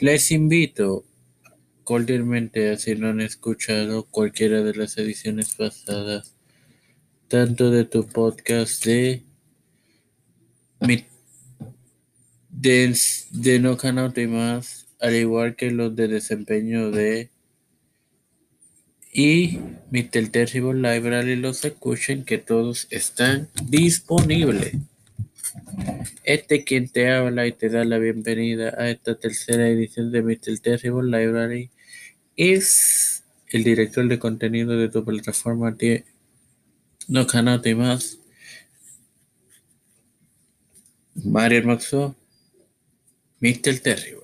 Les invito cordialmente a si no han escuchado cualquiera de las ediciones pasadas, tanto de tu podcast de mi de, de No Canal y más, al igual que los de desempeño de y Mr. Terrible Library los escuchen que todos están disponibles. Este quien te habla y te da la bienvenida a esta tercera edición de Mr. Terrible Library es el director de contenido de tu plataforma de No Canal y más, Mario Maxo, Mr. Terrible.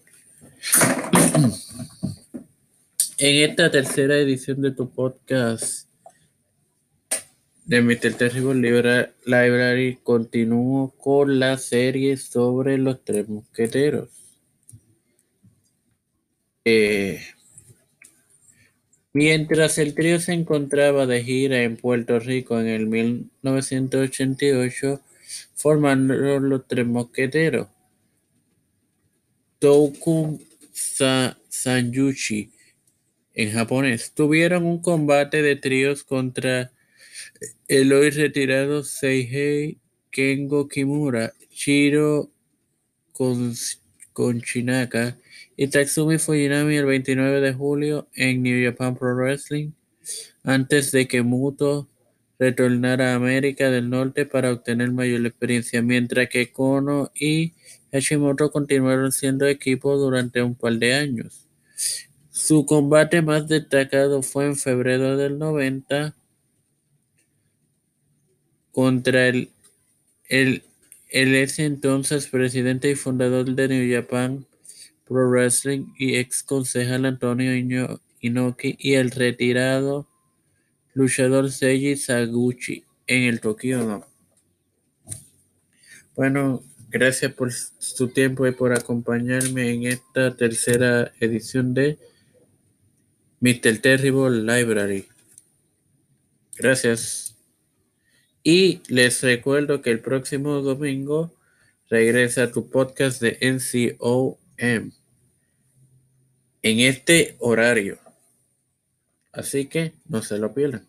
En esta tercera edición de tu podcast de Mr. Terrible Library continúo con la serie sobre los tres mosqueteros. Eh, mientras el trío se encontraba de gira en Puerto Rico en el 1988, formaron los tres mosqueteros. Toku Sanyuchi en japonés. Tuvieron un combate de tríos contra el hoy retirado Seihei Kengo Kimura, Shiro Konchinaka y Tatsumi Fujinami el 29 de julio en New Japan Pro Wrestling, antes de que Muto retornara a América del Norte para obtener mayor experiencia, mientras que Kono y Hashimoto continuaron siendo equipo durante un par de años. Su combate más destacado fue en febrero del 90 contra el, el, ese entonces presidente y fundador de New Japan Pro Wrestling y ex concejal Antonio Inoki y el retirado luchador Seiji Saguchi en el Tokyo Dome. Bueno, gracias por su tiempo y por acompañarme en esta tercera edición de Mr. Terrible Library. Gracias. Y les recuerdo que el próximo domingo regresa tu podcast de NCOM en este horario. Así que no se lo pierdan.